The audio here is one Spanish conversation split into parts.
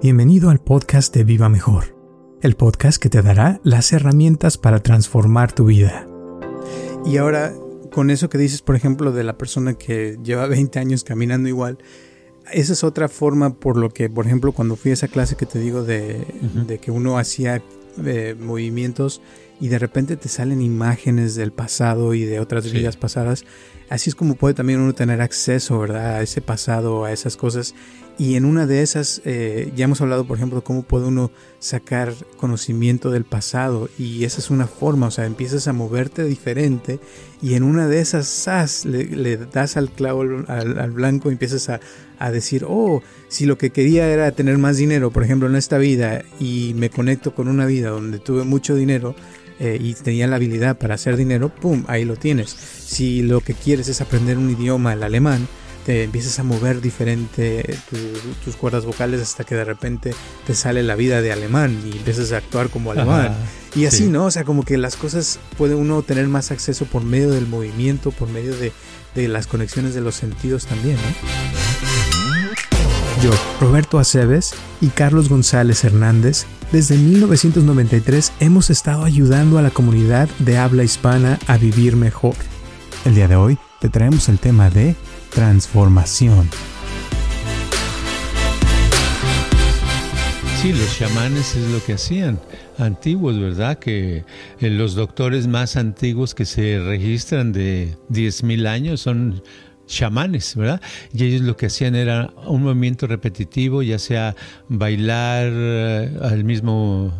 Bienvenido al podcast de Viva Mejor, el podcast que te dará las herramientas para transformar tu vida. Y ahora, con eso que dices, por ejemplo, de la persona que lleva 20 años caminando igual, esa es otra forma por lo que, por ejemplo, cuando fui a esa clase que te digo de, de que uno hacía eh, movimientos y de repente te salen imágenes del pasado y de otras vidas pasadas. Así es como puede también uno tener acceso, ¿verdad? A ese pasado, a esas cosas. Y en una de esas, eh, ya hemos hablado, por ejemplo, cómo puede uno sacar conocimiento del pasado. Y esa es una forma, o sea, empiezas a moverte diferente y en una de esas, ¡zas! Le, das al clavo al, blanco y empiezas a, a, decir, oh, si lo que quería era tener más dinero, por ejemplo, en esta vida, y me conecto con una vida donde tuve mucho dinero, eh, y tenía la habilidad para hacer dinero, ¡pum! Ahí lo tienes. Si lo que quieres es aprender un idioma, el alemán, te empiezas a mover diferente tus cuerdas vocales hasta que de repente te sale la vida de alemán y empiezas a actuar como alemán. y así, ¿no? O sea, como que las cosas puede uno tener más acceso por medio del movimiento, por medio de, de las conexiones de los sentidos también, ¿no? Yo, Roberto Aceves y Carlos González Hernández, desde 1993 hemos estado ayudando a la comunidad de habla hispana a vivir mejor. El día de hoy te traemos el tema de transformación. Sí, los chamanes es lo que hacían, antiguos, ¿verdad? Que eh, los doctores más antiguos que se registran de 10.000 años son chamanes, ¿verdad? Y ellos lo que hacían era un movimiento repetitivo, ya sea bailar eh, al mismo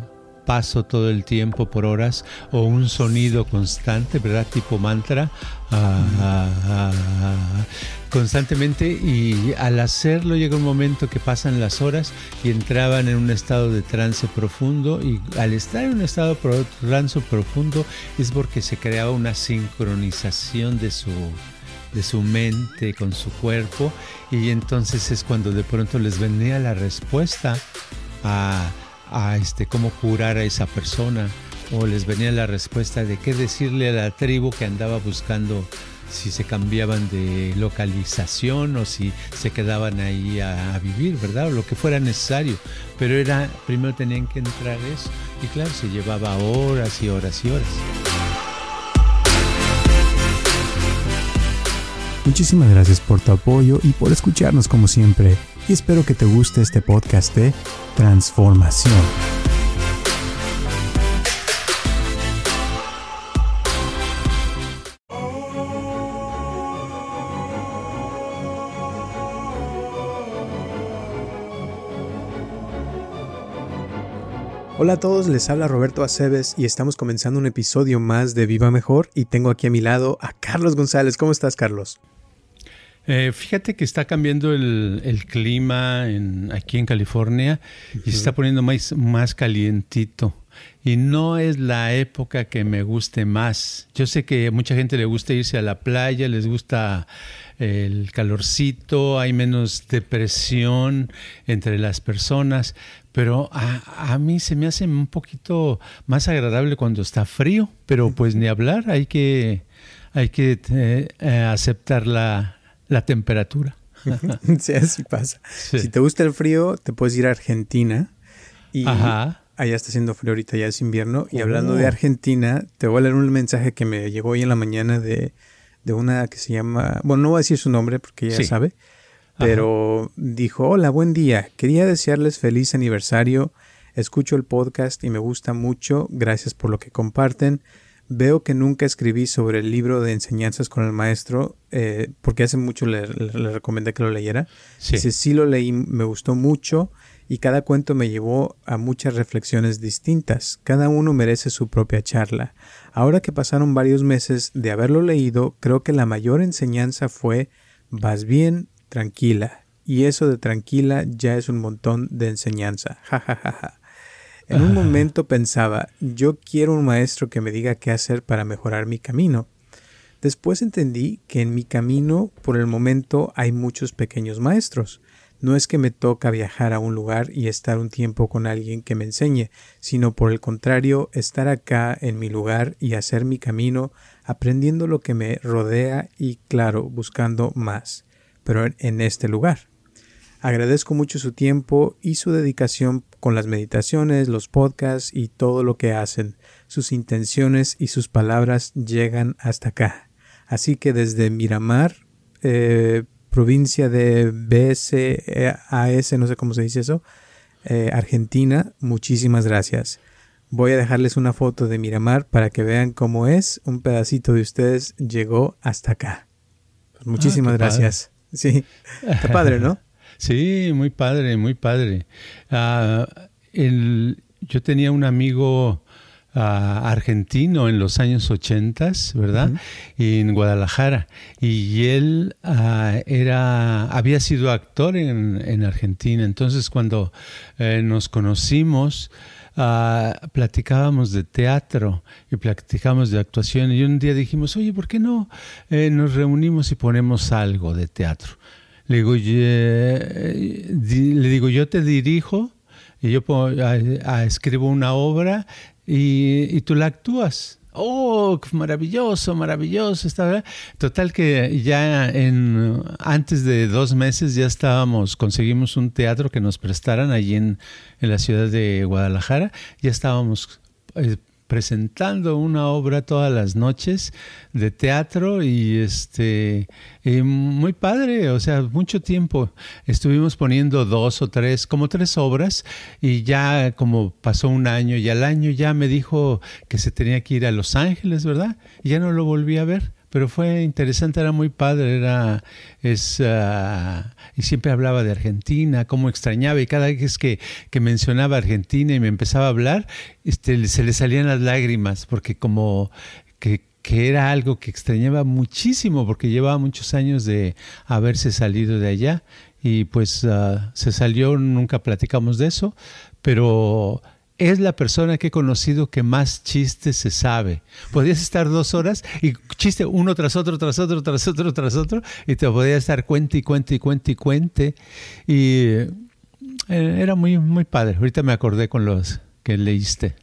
paso todo el tiempo por horas o un sonido constante, ¿verdad? Tipo mantra, ah, ah, ah, constantemente. Y al hacerlo llega un momento que pasan las horas y entraban en un estado de trance profundo. Y al estar en un estado de trance profundo es porque se creaba una sincronización de su de su mente con su cuerpo. Y entonces es cuando de pronto les venía la respuesta a a este, cómo curar a esa persona o les venía la respuesta de qué decirle a la tribu que andaba buscando si se cambiaban de localización o si se quedaban ahí a, vivir, ¿verdad? O lo que fuera necesario. Pero era, primero tenían que entrar eso. Y claro, se llevaba horas y horas y horas. Muchísimas gracias por tu apoyo y por escucharnos como siempre. Y espero que te guste este podcast de transformación. Hola a todos, les habla Roberto Aceves y estamos comenzando un episodio más de Viva Mejor y tengo aquí a mi lado a Carlos González. ¿Cómo estás, Carlos? Eh, fíjate que está cambiando el, clima aquí en California y se está poniendo más, más calientito. Y no es la época que me guste más. Yo sé que a mucha gente le gusta irse a la playa, les gusta el calorcito, hay menos depresión entre las personas, pero a, a, mí se me hace un poquito más agradable cuando está frío, pero pues ni hablar, hay que, hay que eh, eh, aceptar la, la temperatura. sí, así pasa. Si te gusta el frío, te puedes ir a Argentina y allá está haciendo frío ahorita, ya es invierno. Y hablando de oh. Argentina, te voy a leer un mensaje que me llegó hoy en la mañana de, una que se llama, bueno, no voy a decir su nombre porque ella sabe, pero dijo, hola, buen día, quería desearles feliz aniversario, escucho el podcast y me gusta mucho, gracias por lo que comparten. Veo que nunca escribí sobre el libro de enseñanzas con el maestro, eh, porque hace mucho le, recomendé que lo leyera. Sí. Dice, sí lo leí, me gustó mucho y cada cuento me llevó a muchas reflexiones distintas. Cada uno merece su propia charla. Ahora que pasaron varios meses de haberlo leído, creo que la mayor enseñanza fue, vas bien, tranquila. Y eso de tranquila ya es un montón de enseñanza. Ja, ja, ja, ja. En un momento pensaba, yo quiero un maestro que me diga qué hacer para mejorar mi camino. Después entendí que en mi camino, por el momento, hay muchos pequeños maestros. No es que me toca viajar a un lugar y estar un tiempo con alguien que me enseñe, sino por el contrario, estar acá en mi lugar y hacer mi camino, aprendiendo lo que me rodea y, claro, buscando más, pero en este lugar. Agradezco mucho su tiempo y su dedicación con las meditaciones, los podcasts y todo lo que hacen. Sus intenciones y sus palabras llegan hasta acá. Así que desde Miramar, eh, provincia de BSAS, no sé cómo se dice eso, eh, Argentina, muchísimas gracias. Voy a dejarles una foto de Miramar para que vean cómo es. Un pedacito de ustedes llegó hasta acá. Pues muchísimas ah, gracias. Sí, está padre, ¿no? Sí, muy padre, muy padre. Ah, yo tenía un amigo ah, argentino en los años 80, ¿verdad? En Guadalajara. Y él ah, era, había sido actor en, Argentina. Entonces, cuando eh, nos conocimos, platicábamos de teatro y platicábamos de actuación. Y un día dijimos, oye, ¿por qué no eh, nos reunimos y ponemos algo de teatro? Le digo, le digo yo te dirijo y yo escribo una obra y, tú la actúas. Oh, maravilloso, maravilloso. Está, Total que ya en antes de dos meses ya estábamos, conseguimos un teatro que nos prestaran allí en, en la ciudad de Guadalajara. Ya estábamos eh, presentando una obra todas las noches de teatro y este muy padre, o sea, mucho tiempo estuvimos poniendo dos o tres, como tres obras y ya como pasó un año y al año ya me dijo que se tenía que ir a Los Ángeles, ¿verdad? Y ya no lo volví a ver pero fue interesante, era muy padre, era, es, ah, y siempre hablaba de Argentina, cómo extrañaba, y cada vez que, que mencionaba Argentina y me empezaba a hablar, este, se le salían las lágrimas, porque como que, que era algo que extrañaba muchísimo, porque llevaba muchos años de haberse salido de allá, y pues ah, se salió, nunca platicamos de eso, pero es la persona que he conocido que más chistes se sabe. Podrías estar dos horas y chiste uno tras otro, tras otro, tras otro, tras otro, y te podías estar cuente y cuente y cuente y cuente. Y eh, era muy, muy padre. Ahorita me acordé con los que leíste.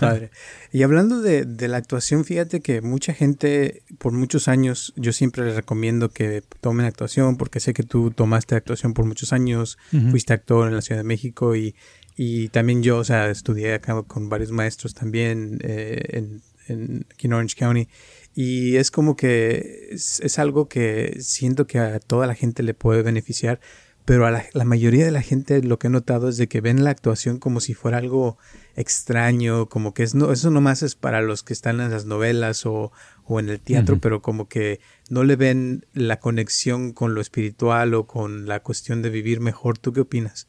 padre. Y hablando de, la actuación, fíjate que mucha gente, por muchos años, yo siempre les recomiendo que tomen actuación, porque sé que tú tomaste actuación por muchos años, fuiste actor en la Ciudad de México y y también yo, o sea, estudié acá con varios maestros también eh, en, en, aquí en Orange County. Y es como que es, algo que siento que a toda la gente le puede beneficiar, pero a la, la, mayoría de la gente lo que he notado es de que ven la actuación como si fuera algo extraño, como que es no, eso nomás es para los que están en las novelas o, o en el teatro, pero como que no le ven la conexión con lo espiritual o con la cuestión de vivir mejor. ¿Tú qué opinas?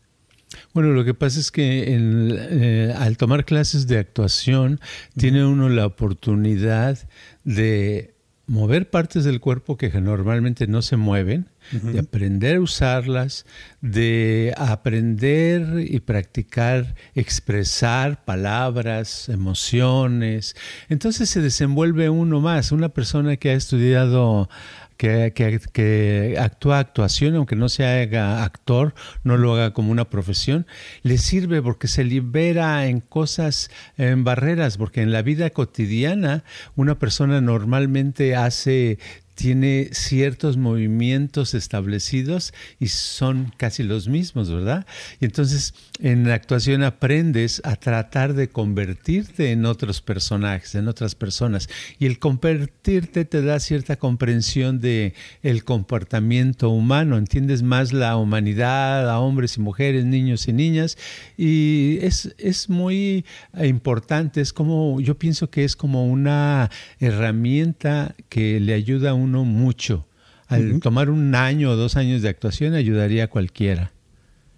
Bueno, lo que pasa es que eh, al tomar clases de actuación tiene uno la oportunidad de mover partes del cuerpo que normalmente no se mueven, de aprender a usarlas, de aprender y practicar expresar palabras, emociones. Entonces se desenvuelve uno más. Una persona que ha estudiado que, que, actúa actuación, aunque no se haga actor, no lo haga como una profesión, le sirve porque se libera en cosas, en barreras, porque en la vida cotidiana una persona normalmente hace tiene ciertos movimientos establecidos y son casi los mismos, ¿verdad? Y entonces en la actuación aprendes a tratar de convertirte en otros personajes, en otras personas. Y el convertirte te da cierta comprensión de el comportamiento humano, entiendes más la humanidad, a hombres y mujeres, niños y niñas. Y es, es muy importante, es como, yo pienso que es como una herramienta que le ayuda a un uno mucho. Al tomar un año o dos años de actuación ayudaría a cualquiera.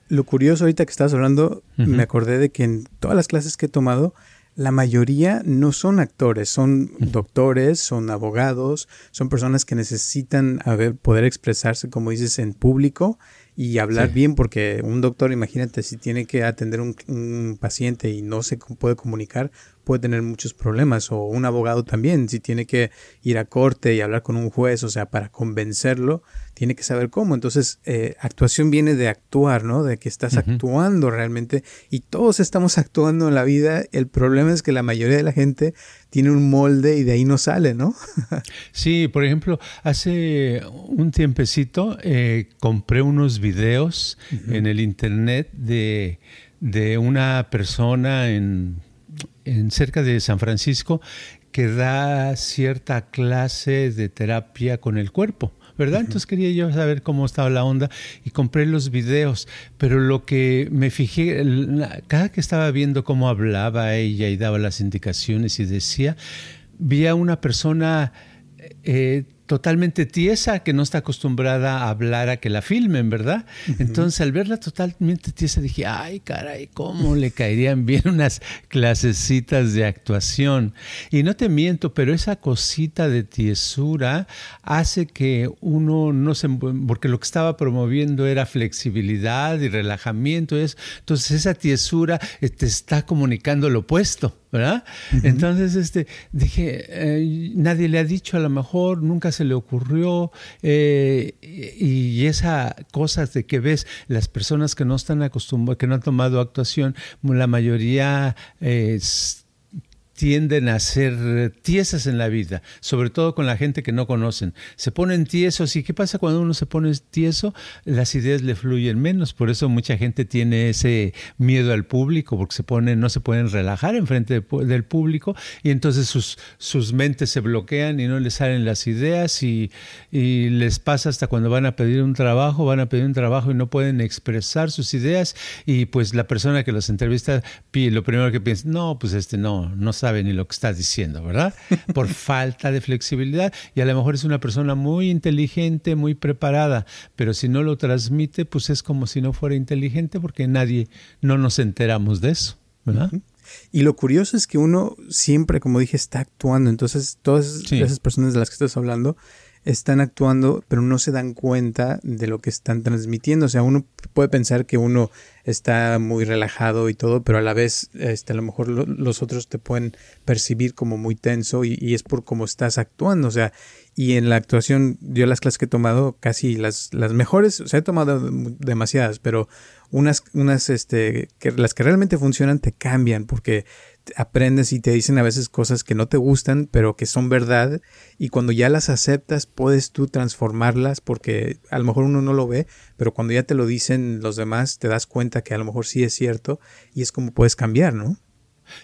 Lo curioso ahorita que estás hablando, me acordé de que en todas las clases que he tomado, la mayoría no son actores, son doctores, son abogados, son personas que necesitan poder expresarse, como dices, en público y hablar bien, porque un doctor, imagínate, si tiene que atender un, un paciente y no se puede comunicar, puede tener muchos problemas. O un abogado también, si tiene que ir a corte y hablar con un juez, o sea, para convencerlo, tiene que saber cómo. Entonces, eh, actuación viene de actuar, ¿no? De que estás actuando realmente y todos estamos actuando en la vida. El problema es que la mayoría de la gente tiene un molde y de ahí no sale, ¿no? sí, por ejemplo, hace un tiempecito eh, compré unos videos en el internet de, de una persona en, en cerca de San Francisco que da cierta clase de terapia con el cuerpo. ¿verdad? Entonces quería yo saber cómo estaba la onda y compré los videos, pero lo que me fijé, cada que estaba viendo cómo hablaba ella y daba las indicaciones y decía, vi a una persona... Eh, totalmente tiesa, que no está acostumbrada a hablar a que la filmen, ¿verdad? Entonces, al verla totalmente tiesa, dije, ay, caray, ¿cómo le caerían bien unas clasecitas de actuación? Y no te miento, pero esa cosita de tiesura hace que uno no se... porque lo que estaba promoviendo era flexibilidad y relajamiento, entonces esa tiesura eh, te está comunicando lo opuesto. ¿Verdad? Entonces, este, dije, eh, nadie le ha dicho, a lo mejor nunca se le ocurrió, eh, y esa cosa de que ves las personas que no están acostumbradas, que no han tomado actuación, la mayoría eh, tienden a ser tiesas en la vida, sobre todo con la gente que no conocen. Se ponen tiesos y ¿qué pasa cuando uno se pone tieso? Las ideas le fluyen menos, por eso mucha gente tiene ese miedo al público porque se ponen, no se pueden relajar enfrente del público y entonces sus, sus mentes se bloquean y no les salen las ideas y, y les pasa hasta cuando van a pedir un trabajo, van a pedir un trabajo y no pueden expresar sus ideas y pues la persona que los entrevista lo primero que piensa, no, pues este no, no sabe sabe ni lo que está diciendo, ¿verdad? Por falta de flexibilidad. Y a lo mejor es una persona muy inteligente, muy preparada, pero si no lo transmite, pues es como si no fuera inteligente porque nadie, no nos enteramos de eso, ¿verdad? Y lo curioso es que uno siempre, como dije, está actuando. Entonces, todas esas personas de las que estás hablando están actuando, pero no se dan cuenta de lo que están transmitiendo. O sea, uno puede pensar que uno está muy relajado y todo, pero a la vez este, a lo mejor los otros te pueden percibir como muy tenso y, es por cómo estás actuando. O sea, y en la actuación, yo las clases que he tomado, casi las, las mejores, o sea, he tomado demasiadas, pero unas, unas, este, las que realmente funcionan te cambian porque aprendes y te dicen a veces cosas que no te gustan, pero que son verdad, y cuando ya las aceptas, puedes tú transformarlas, porque a lo mejor uno no lo ve, pero cuando ya te lo dicen los demás, te das cuenta que a lo mejor sí es cierto, y es como puedes cambiar, ¿no?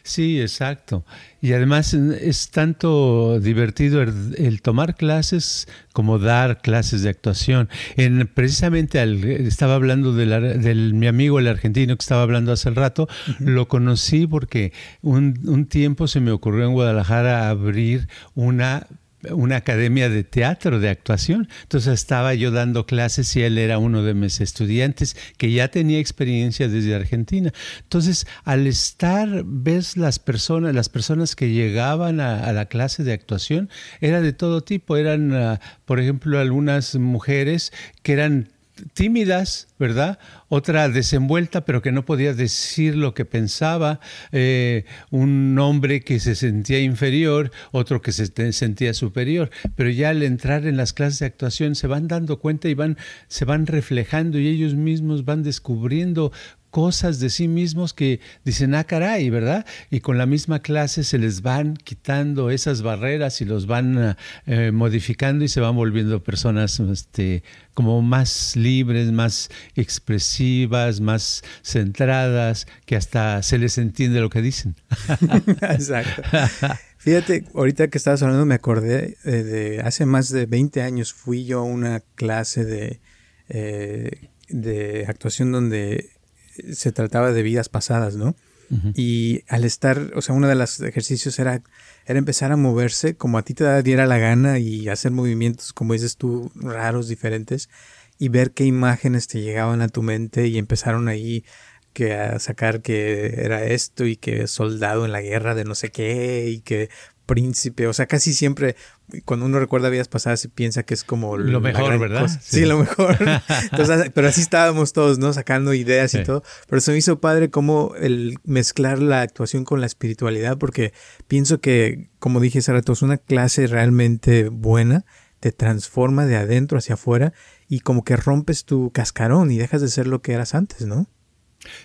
Sí, exacto. Y además es tanto divertido el, tomar clases como dar clases de actuación. En, precisamente al, estaba hablando de mi amigo el argentino que estaba hablando hace el rato, lo conocí porque un, un tiempo se me ocurrió en Guadalajara abrir una una academia de teatro, de actuación. Entonces estaba yo dando clases y él era uno de mis estudiantes que ya tenía experiencia desde Argentina. Entonces, al estar, ves las personas, las personas que llegaban a, la clase de actuación, era de todo tipo. Eran, ah, por ejemplo, algunas mujeres que eran tímidas, ¿verdad? Otra desenvuelta, pero que no podía decir lo que pensaba. Eh, un hombre que se sentía inferior, otro que se sentía superior. Pero ya al entrar en las clases de actuación se van dando cuenta y van, se van reflejando y ellos mismos van descubriendo cosas de sí mismos que dicen, ah, caray, ¿verdad? Y con la misma clase se les van quitando esas barreras y los van eh, modificando y se van volviendo personas este, como más libres, más expresivas, más centradas, que hasta se les entiende lo que dicen. Exacto. Fíjate, ahorita que estabas hablando me acordé de, hace más de 20 años fui yo a una clase de, eh, de actuación donde se trataba de vidas pasadas, ¿no? Y al estar, o sea, uno de los ejercicios era, era empezar a moverse como a ti te diera la gana y hacer movimientos, como dices tú, raros, diferentes, y ver qué imágenes te llegaban a tu mente y empezaron ahí que a sacar que era esto y que soldado en la guerra de no sé qué y que príncipe, o sea, casi siempre cuando uno recuerda vidas pasadas se piensa que es como lo mejor, ¿verdad? Sí. lo mejor. pero así estábamos todos, ¿no? Sacando ideas y todo. Pero se me hizo padre como el mezclar la actuación con la espiritualidad, porque pienso que, como dije hace rato, es una clase realmente buena te transforma de adentro hacia afuera y como que rompes tu cascarón y dejas de ser lo que eras antes, ¿no?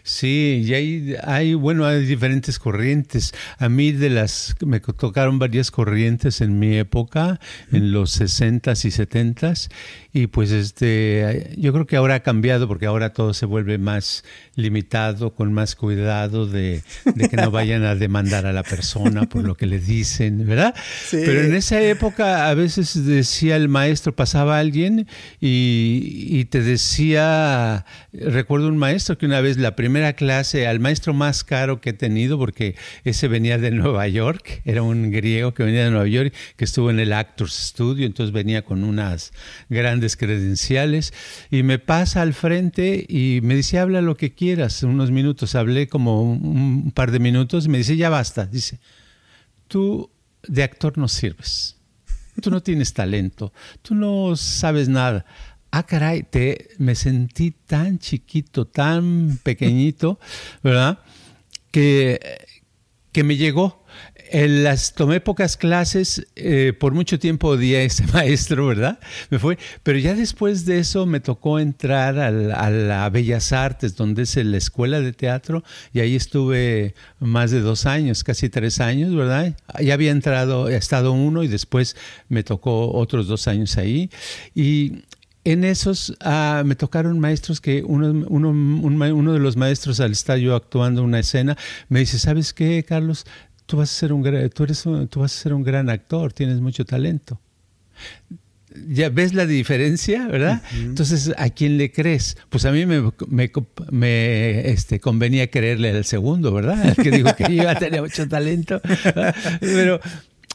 Sí, y hay, hay, bueno, hay diferentes corrientes. A mí de las, me tocaron varias corrientes en mi época, en los 60s y 70s, y pues este, yo creo que ahora ha cambiado porque ahora todo se vuelve más limitado, con más cuidado de, que no vayan a demandar a la persona por lo que le dicen, ¿verdad? Pero en esa época a veces decía el maestro, pasaba alguien y, y te decía, recuerdo un maestro que una vez la primera clase, al maestro más caro que he tenido, porque ese venía de Nueva York, era un griego que venía de Nueva York, que estuvo en el Actors Studio, entonces venía con unas grandes credenciales y me pasa al frente y me dice, habla lo que quieras, unos minutos, hablé como un, par de minutos y me dice, ya basta, dice, tú de actor no sirves, tú no tienes talento, tú no sabes nada ah, caray, me sentí tan chiquito, tan pequeñito, ¿verdad? Que, que me llegó. En las, tomé pocas clases, eh, por mucho tiempo odié a ese maestro, ¿verdad? Me fue, pero ya después de eso me tocó entrar a la, Bellas Artes, donde es la escuela de teatro, y ahí estuve más de dos años, casi tres años, ¿verdad? Ya había entrado, he estado uno y después me tocó otros dos años ahí. Y en esos ah, me tocaron maestros que uno, uno, uno, de los maestros al estar yo actuando una escena me dice, ¿sabes qué, Carlos? Tú vas a ser un, tú eres tú vas a ser un gran actor, tienes mucho talento. Ya ves la diferencia, ¿verdad? Entonces, ¿a quién le crees? Pues a mí me, me, este, convenía creerle al segundo, ¿verdad? El que dijo que yo tenía mucho talento. Pero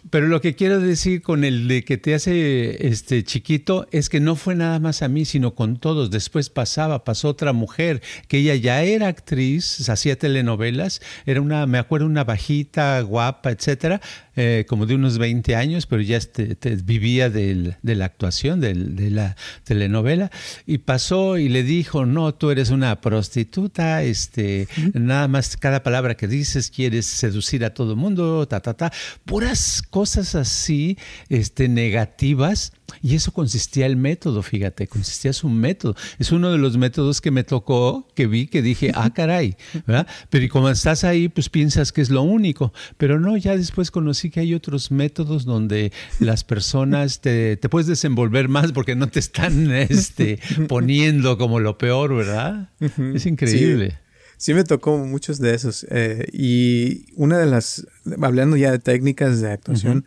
pero lo que quiero decir con el de que te hace este chiquito es que no fue nada más a mí, sino con todos. Después pasaba, pasó otra mujer, que ella ya era actriz, hacía telenovelas, era una, me acuerdo, una bajita, guapa, etcétera, eh, como de unos 20 años, pero ya este, vivía de la actuación, de la telenovela, y pasó y le dijo, no, tú eres una prostituta, este, nada más cada palabra que dices quieres seducir a todo el mundo, ta, ta, ta, puras cosas así este, negativas. Y eso consistía el método, fíjate, consistía su método. Es uno de los métodos que me tocó, que vi, que dije, ah, caray, ¿verdad? Pero como estás ahí, pues piensas que es lo único. Pero no, ya después conocí que hay otros métodos donde las personas te, puedes desenvolver más porque no te están este, poniendo como lo peor, ¿verdad? Es increíble. Sí. me tocó muchos de esos. Eh, y una de las, hablando ya de técnicas de actuación,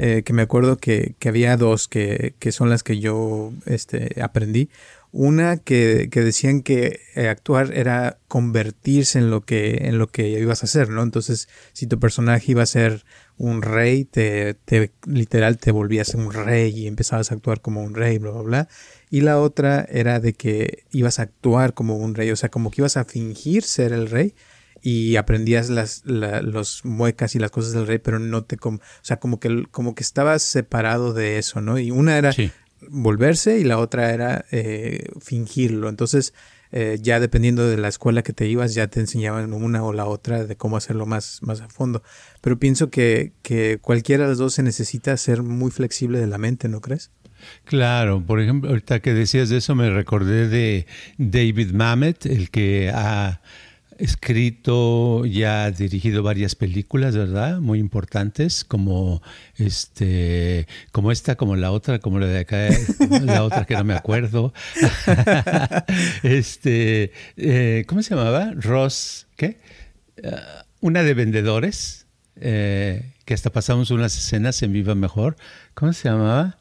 eh, que me acuerdo que, que había dos que, que, son las que yo este, aprendí. Una que, que decían que eh, actuar era convertirse en lo que, en lo que ibas a hacer, ¿no? Entonces, si tu personaje iba a ser un rey, te, te literal te volvías un rey y empezabas a actuar como un rey, bla, bla, bla. Y la otra era de que ibas a actuar como un rey, o sea, como que ibas a fingir ser el rey y aprendías las, los muecas y las cosas del rey, pero no te, o sea, como que, como que estabas separado de eso, ¿no? Y una era volverse y la otra era eh, fingirlo. Entonces, eh, ya dependiendo de la escuela que te ibas, ya te enseñaban una o la otra de cómo hacerlo más, más a fondo. Pero pienso que, que cualquiera de las dos se necesita ser muy flexible de la mente, ¿no crees? Claro, por ejemplo, ahorita que decías de eso me recordé de David Mamet, el que ha escrito y ha dirigido varias películas, ¿verdad? Muy importantes, como este, como esta, como la otra, como la de acá, la otra que no me acuerdo. este, eh, ¿cómo se llamaba? Ross, ¿qué? Eh, una de vendedores, eh, que hasta pasamos unas escenas en Viva Mejor. ¿Cómo se llamaba?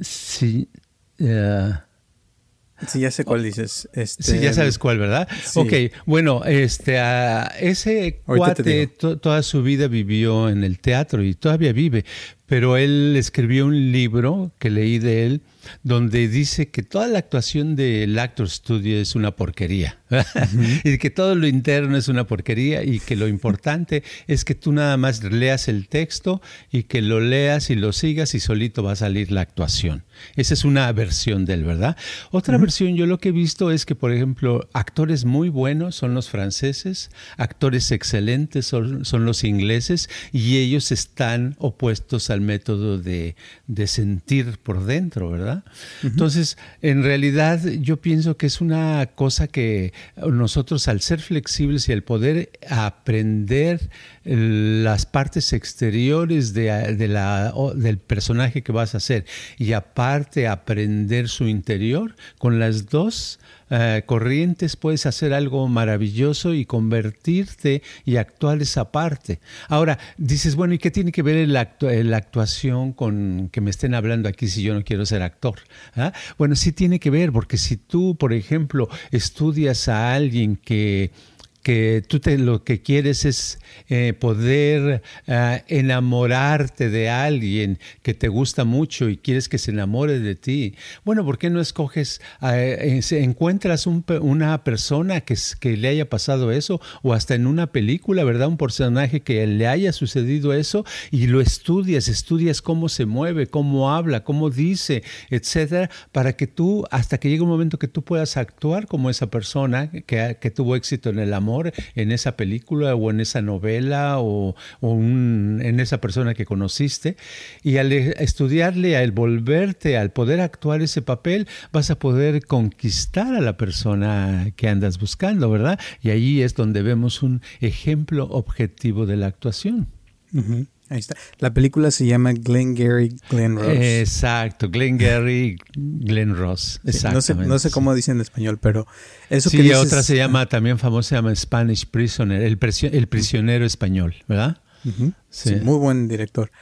Sí. Sí, ya sé cuál dices. Este, sí, ya sabes cuál, ¿verdad? Ok, bueno, este, ese cuate toda su vida vivió en el teatro y todavía vive, pero él escribió un libro que leí de él donde dice que toda la actuación del Actor Studio es una porquería y que todo lo interno es una porquería y que lo importante es que tú nada más leas el texto y que lo leas y lo sigas y solito va a salir la actuación. Esa es una versión de él, ¿verdad? Otra versión, yo lo que he visto es que, por ejemplo, actores muy buenos son los franceses, actores excelentes son, son los ingleses y ellos están opuestos al método de, sentir por dentro, ¿verdad? Entonces, en realidad yo pienso que es una cosa que nosotros al ser flexibles y al poder aprender las partes exteriores de, la, del personaje que vas a hacer y aparte aprender su interior, con las dos eh, corrientes puedes hacer algo maravilloso y convertirte y actuar esa parte. Ahora, dices, bueno, ¿y qué tiene que ver la, actuación con que me estén hablando aquí si yo no quiero ser actor? ¿Ah? Bueno, sí tiene que ver, porque si tú, por ejemplo, estudias a alguien que que tú te, lo que quieres es eh, poder ah, enamorarte de alguien que te gusta mucho y quieres que se enamore de ti. Bueno, ¿por qué no escoges, ah, eh, encuentras una persona que, que le haya pasado eso o hasta en una película, ¿verdad? Un personaje que le haya sucedido eso y lo estudias, estudias cómo se mueve, cómo habla, cómo dice, etcétera, para que tú, hasta que llegue un momento que tú puedas actuar como esa persona que, que tuvo éxito en el amor en esa película o en esa novela o, en esa persona que conociste. Y al estudiarle, al volverte, al poder actuar ese papel, vas a poder conquistar a la persona que andas buscando, ¿verdad? Y ahí es donde vemos un ejemplo objetivo de la actuación. Ahí está. La película se llama Glenn Gary, Glenn Ross. Exacto, Glenn Gary, Glenn Ross. Exactamente. no, sé, cómo dice en español, pero eso sí, que otra se llama, también famosa, se llama Spanish Prisoner, el, el prisionero español, ¿verdad? sí. muy buen director.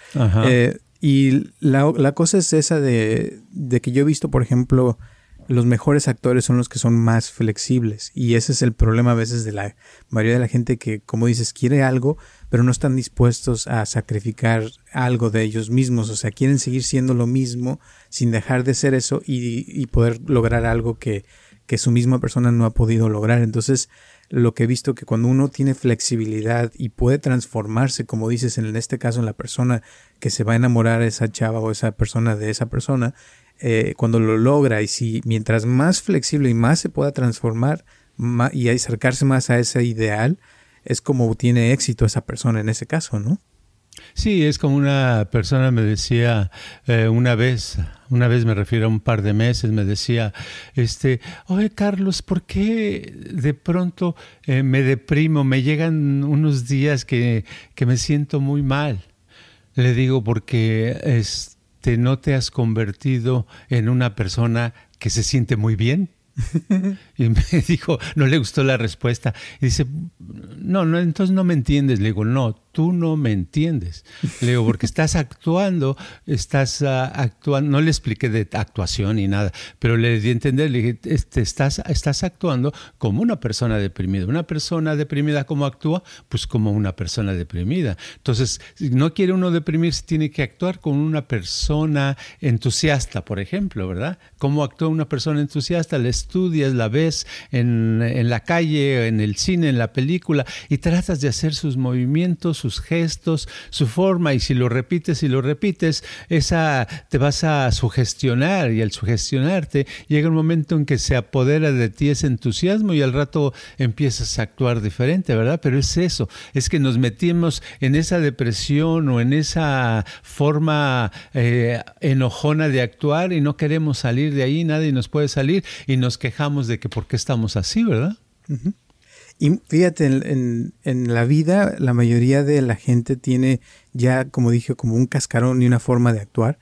Eh, y la, la, cosa es esa de, de que yo he visto, por ejemplo, los mejores actores son los que son más flexibles. Y ese es el problema a veces de la mayoría de la gente que, como dices, quiere algo, pero no están dispuestos a sacrificar algo de ellos mismos. O sea, quieren seguir siendo lo mismo sin dejar de ser eso y, poder lograr algo que, que su misma persona no ha podido lograr. Entonces, lo que he visto que cuando uno tiene flexibilidad y puede transformarse, como dices, en este caso en la persona que se va a enamorar esa chava o esa persona de esa persona, eh, cuando lo logra y si mientras más flexible y más se pueda transformar y acercarse más a ese ideal, es como tiene éxito esa persona en ese caso, ¿no? Sí, es como una persona me decía eh, una vez, una vez me refiero a un par de meses, me decía, este, oye Carlos, ¿por qué de pronto eh, me deprimo? Me llegan unos días que, que me siento muy mal. Le digo porque es, no te has convertido en una persona que se siente muy bien. y me dijo, no le gustó la respuesta. Y dice, no, no, entonces no me entiendes. Le digo, no, tú no me entiendes. Le digo, porque estás actuando, estás ah, actuando, no le expliqué de actuación ni nada, pero le di entender, le dije, este, estás, estás actuando como una persona deprimida. Una persona deprimida, ¿cómo actúa? Pues como una persona deprimida. Entonces, no quiere uno deprimirse, tiene que actuar como una persona entusiasta, por ejemplo, ¿verdad? ¿Cómo actúa una persona entusiasta? La estudias, la ves en, en la calle, en el cine, en la película, y tratas de hacer sus movimientos, sus gestos, su forma, y si lo repites y lo repites, esa te vas a sugestionar y al sugestionarte llega un momento en que se apodera de ti ese entusiasmo y al rato empiezas a actuar diferente, ¿verdad? Pero es eso, es que nos metimos en esa depresión o en esa forma eh, enojona de actuar y no queremos salir de ahí, nadie nos puede salir y nos quejamos de que por qué estamos así, ¿verdad? Y fíjate, en, en, la vida la mayoría de la gente tiene ya, como dije, como un cascarón y una forma de actuar,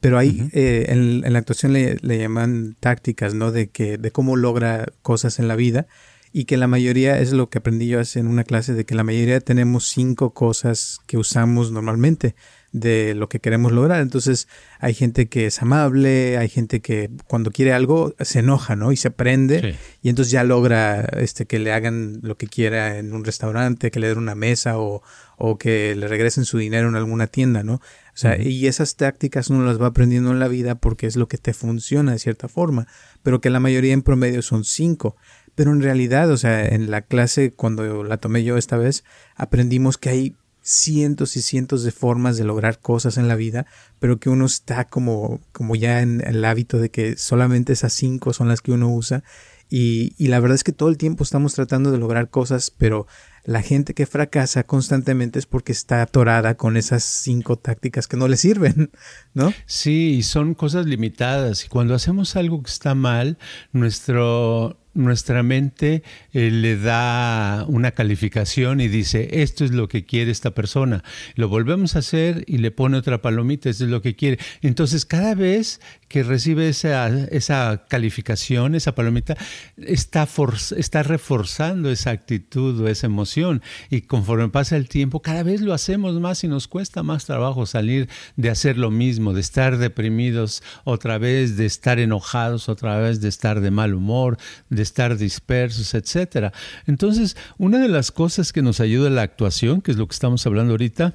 pero ahí eh, en, la actuación le, le, llaman tácticas, ¿no? De, que, de cómo logra cosas en la vida. Y que la mayoría, es lo que aprendí yo hace en una clase, de que la mayoría tenemos cinco cosas que usamos normalmente de lo que queremos lograr. Entonces hay gente que es amable, hay gente que cuando quiere algo se enoja, ¿no? Y se prende y entonces ya logra este, que le hagan lo que quiera en un restaurante, que le den una mesa o, o que le regresen su dinero en alguna tienda, ¿no? O sea, y esas tácticas uno las va aprendiendo en la vida porque es lo que te funciona de cierta forma, pero que la mayoría en promedio son cinco. Pero en realidad, o sea, en la clase cuando la tomé yo esta vez, aprendimos que hay cientos y cientos de formas de lograr cosas en la vida, pero que uno está como, como ya en el hábito de que solamente esas cinco son las que uno usa Y, y la verdad es que todo el tiempo estamos tratando de lograr cosas, pero la gente que fracasa constantemente es porque está atorada con esas cinco tácticas que no le sirven, ¿no? Sí, son cosas limitadas. Y cuando hacemos algo que está mal, nuestro nuestra mente eh, le da una calificación y dice, esto es lo que quiere esta persona. Lo volvemos a hacer y le pone otra palomita, esto es lo que quiere. Entonces, cada vez que recibe esa, esa calificación, esa palomita, está, está reforzando esa actitud o esa emoción. Y conforme pasa el tiempo, cada vez lo hacemos más y nos cuesta más trabajo salir de hacer lo mismo, de estar deprimidos otra vez, de estar enojados otra vez, de estar de mal humor, de estar dispersos, etcétera. Entonces, una de las cosas que nos ayuda la actuación, que es lo que estamos hablando ahorita,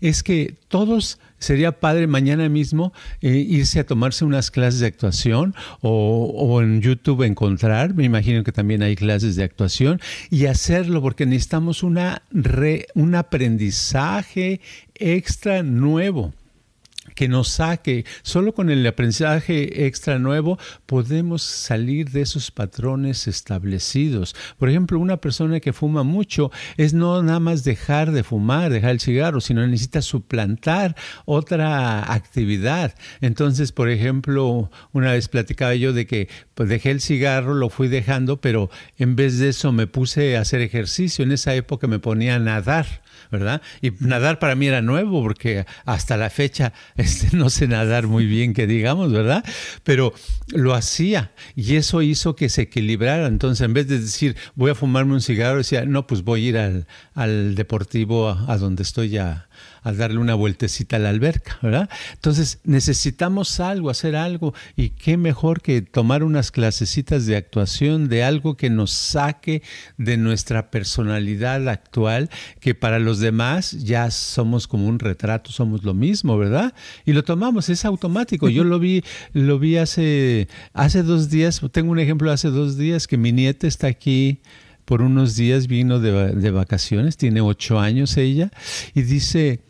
es que todos sería padre mañana mismo eh, irse a tomarse unas clases de actuación o, en YouTube encontrar, me imagino que también hay clases de actuación y hacerlo porque necesitamos una un aprendizaje extra nuevo que nos saque. Solo con el aprendizaje extra nuevo podemos salir de esos patrones establecidos. Por ejemplo, una persona que fuma mucho es no nada más dejar de fumar, dejar el cigarro, sino necesita suplantar otra actividad. Entonces, por ejemplo, una vez platicaba yo de que pues, dejé el cigarro, lo fui dejando, pero en vez de eso me puse a hacer ejercicio. En esa época me ponía a nadar. ¿Verdad? Y nadar para mí era nuevo porque hasta la fecha este, no sé nadar muy bien, que digamos, ¿verdad? Pero lo hacía y eso hizo que se equilibrara. Entonces, en vez de decir, voy a fumarme un cigarro, decía, no, pues voy a ir al, al deportivo a, a donde estoy ya a darle una vueltecita a la alberca, ¿verdad? Entonces necesitamos algo, hacer algo, y qué mejor que tomar unas clasecitas de actuación de algo que nos saque de nuestra personalidad actual, que para los demás ya somos como un retrato, somos lo mismo, ¿verdad? Y lo tomamos, es automático. Yo lo vi, lo vi hace, hace dos días, tengo un ejemplo hace dos días que mi nieta está aquí por unos días vino de, de, vacaciones, tiene ocho años ella, y dice,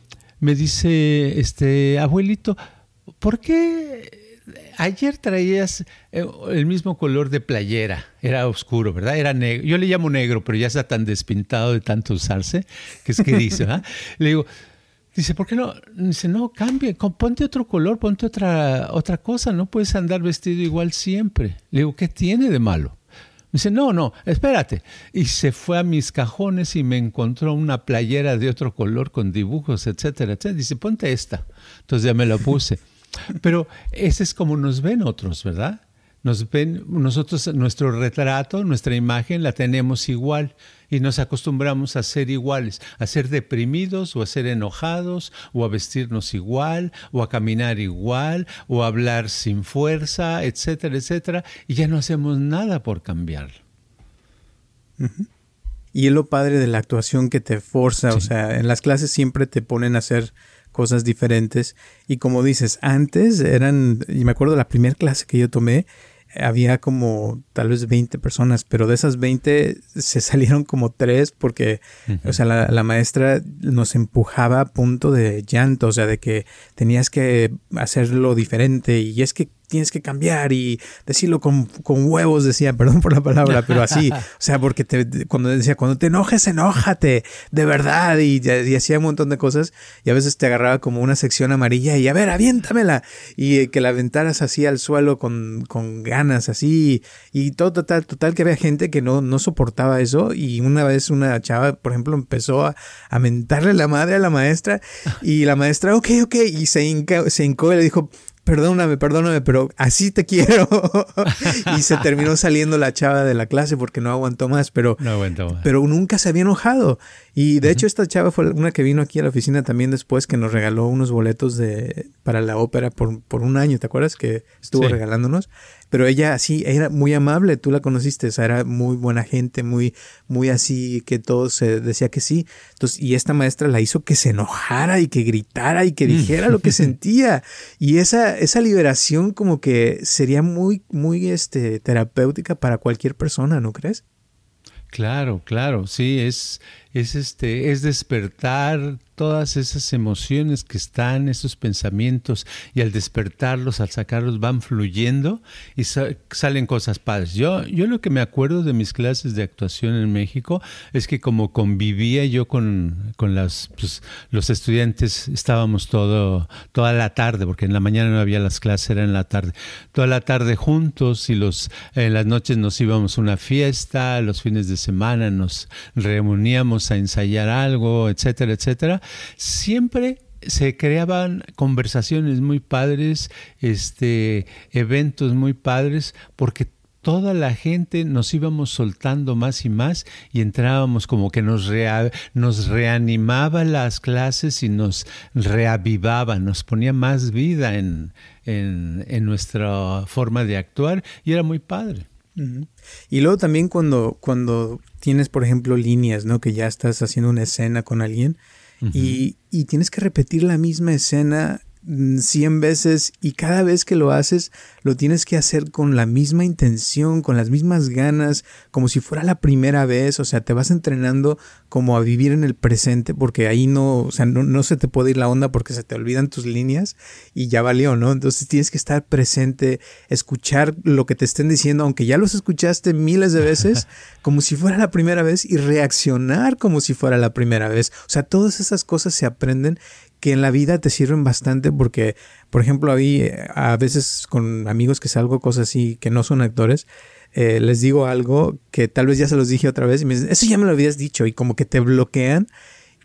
me dice, este, abuelito, ¿por qué ayer traías eh, el mismo color de playera? Era oscuro, ¿verdad? Era negro. Yo le llamo negro, pero ya está tan despintado de tanto usarse, que es que dice, ¿verdad? Le digo, Dice, ¿por qué no? Dice, no, cambie, ponte otro color, ponte otra, otra cosa, no puedes andar vestido igual siempre. Le digo, ¿qué tiene de malo? Dice, no, no, espérate. Y se fue a mis cajones y me encontró una playera de otro color con dibujos, etcétera, etcétera. Dice, ponte esta. Entonces ya me la puse. Pero ese es como nos ven otros, ¿verdad? Nos ven, nosotros, nuestro retrato, nuestra imagen la tenemos igual y nos acostumbramos a ser iguales, a ser deprimidos o a ser enojados o a vestirnos igual o a caminar igual o a hablar sin fuerza, etcétera, etcétera, y ya no hacemos nada por cambiarlo. Y es lo padre de la actuación que te forza, o sea, en las clases siempre te ponen a hacer cosas diferentes. Y como dices, antes eran, y me acuerdo de la primera clase que yo tomé, había como tal vez 20 personas, pero de esas 20 se salieron como tres porque, o sea, la, la, maestra nos empujaba a punto de llanto, o sea, de que tenías que hacerlo diferente. Y es que tienes que cambiar y decirlo con, con, huevos, decía, perdón por la palabra, pero así, o sea, porque te, cuando decía, cuando te enojes, enójate, de verdad, y, y, hacía un montón de cosas, y a veces te agarraba como una sección amarilla y a ver, aviéntamela, y que la aventaras así al suelo con, con ganas, así, y todo total, total que había gente que no, no soportaba eso, y una vez una chava, por ejemplo, empezó a, a mentarle la madre a la maestra, y la maestra, ok, ok, y se, hinca, se hincó y le dijo, perdóname, perdóname, pero así te quiero. y se terminó saliendo la chava de la clase porque no aguantó más, pero, no aguantó más. pero nunca se había enojado. Y de hecho esta chava fue una que vino aquí a la oficina también después que nos regaló unos boletos de, para la ópera por, por un año, ¿te acuerdas? Que estuvo regalándonos. Pero ella sí, era muy amable, tú la conociste, o sea, era muy buena gente, muy, muy así, que todo se decía que sí. Entonces, y esta maestra la hizo que se enojara y que gritara y que mm. dijera lo que sentía. Y esa, esa liberación como que sería muy, muy este, terapéutica para cualquier persona, ¿no crees? Claro, claro, sí, es, es este, es despertar todas esas emociones que están, esos pensamientos, y al despertarlos, al sacarlos, van fluyendo y salen cosas padres. Yo, yo lo que me acuerdo de mis clases de actuación en México es que como convivía yo con, con las, pues, los estudiantes, estábamos todo, toda la tarde, porque en la mañana no había las clases, era en la tarde, toda la tarde juntos y los, en las noches nos íbamos a una fiesta, los fines de semana nos reuníamos a ensayar algo, etcétera, etcétera siempre se creaban conversaciones muy padres, este, eventos muy padres, porque toda la gente nos íbamos soltando más y más y entrábamos como que nos, nos reanimaba las clases y nos reavivaba, nos ponía más vida en, en, nuestra forma de actuar y era muy padre. Y luego también cuando, cuando tienes, por ejemplo, líneas, ¿no? Que ya estás haciendo una escena con alguien, y, y, tienes que repetir la misma escena 100 mm, veces y cada vez que lo haces lo tienes que hacer con la misma intención, con las mismas ganas, como si fuera la primera vez, o sea, te vas entrenando como a vivir en el presente porque ahí no, o sea, no, no se te puede ir la onda porque se te olvidan tus líneas y ya valió, ¿no? Entonces tienes que estar presente, escuchar lo que te estén diciendo, aunque ya los escuchaste miles de veces, como si fuera la primera vez y reaccionar como si fuera la primera vez. O sea, todas esas cosas se aprenden que en la vida te sirven bastante porque, por ejemplo, a mí, a veces con amigos que salgo cosas así que no son actores, eh, les digo algo que tal vez ya se los dije otra vez y me dicen, eso ya me lo habías dicho y como que te bloquean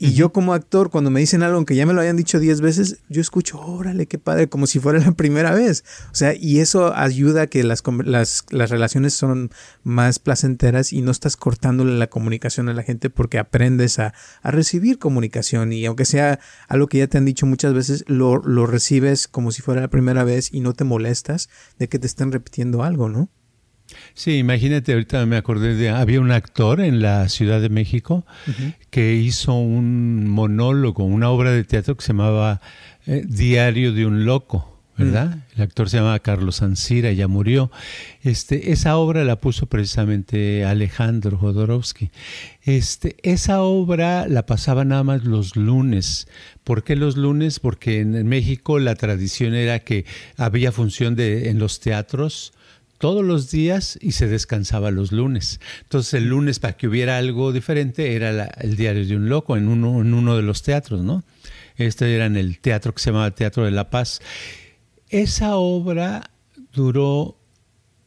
y yo como actor, cuando me dicen algo, aunque ya me lo hayan dicho 10 veces, yo escucho, órale, qué padre, como si fuera la primera vez. O sea, y eso ayuda a que las, las, las relaciones son más placenteras y no estás cortándole la comunicación a la gente porque aprendes a, a recibir comunicación y aunque sea algo que ya te han dicho muchas veces, lo, lo recibes como si fuera la primera vez y no te molestas de que te estén repitiendo algo, ¿no? Sí, imagínate, ahorita me acordé de, había un actor en la Ciudad de México que hizo un monólogo, una obra de teatro que se llamaba eh, Diario de un Loco. ¿verdad? El actor se llamaba Carlos Ancira, ya murió. Este, esa obra la puso precisamente Alejandro Jodorowsky. Este, esa obra la pasaba nada más los lunes. ¿Por qué los lunes? Porque en México la tradición era que había función de, en los teatros todos los días y se descansaba los lunes. Entonces el lunes para que hubiera algo diferente era el diario de un loco en uno, en uno de los teatros, ¿no? Este era en el teatro que se llamaba Teatro de la Paz. Esa obra duró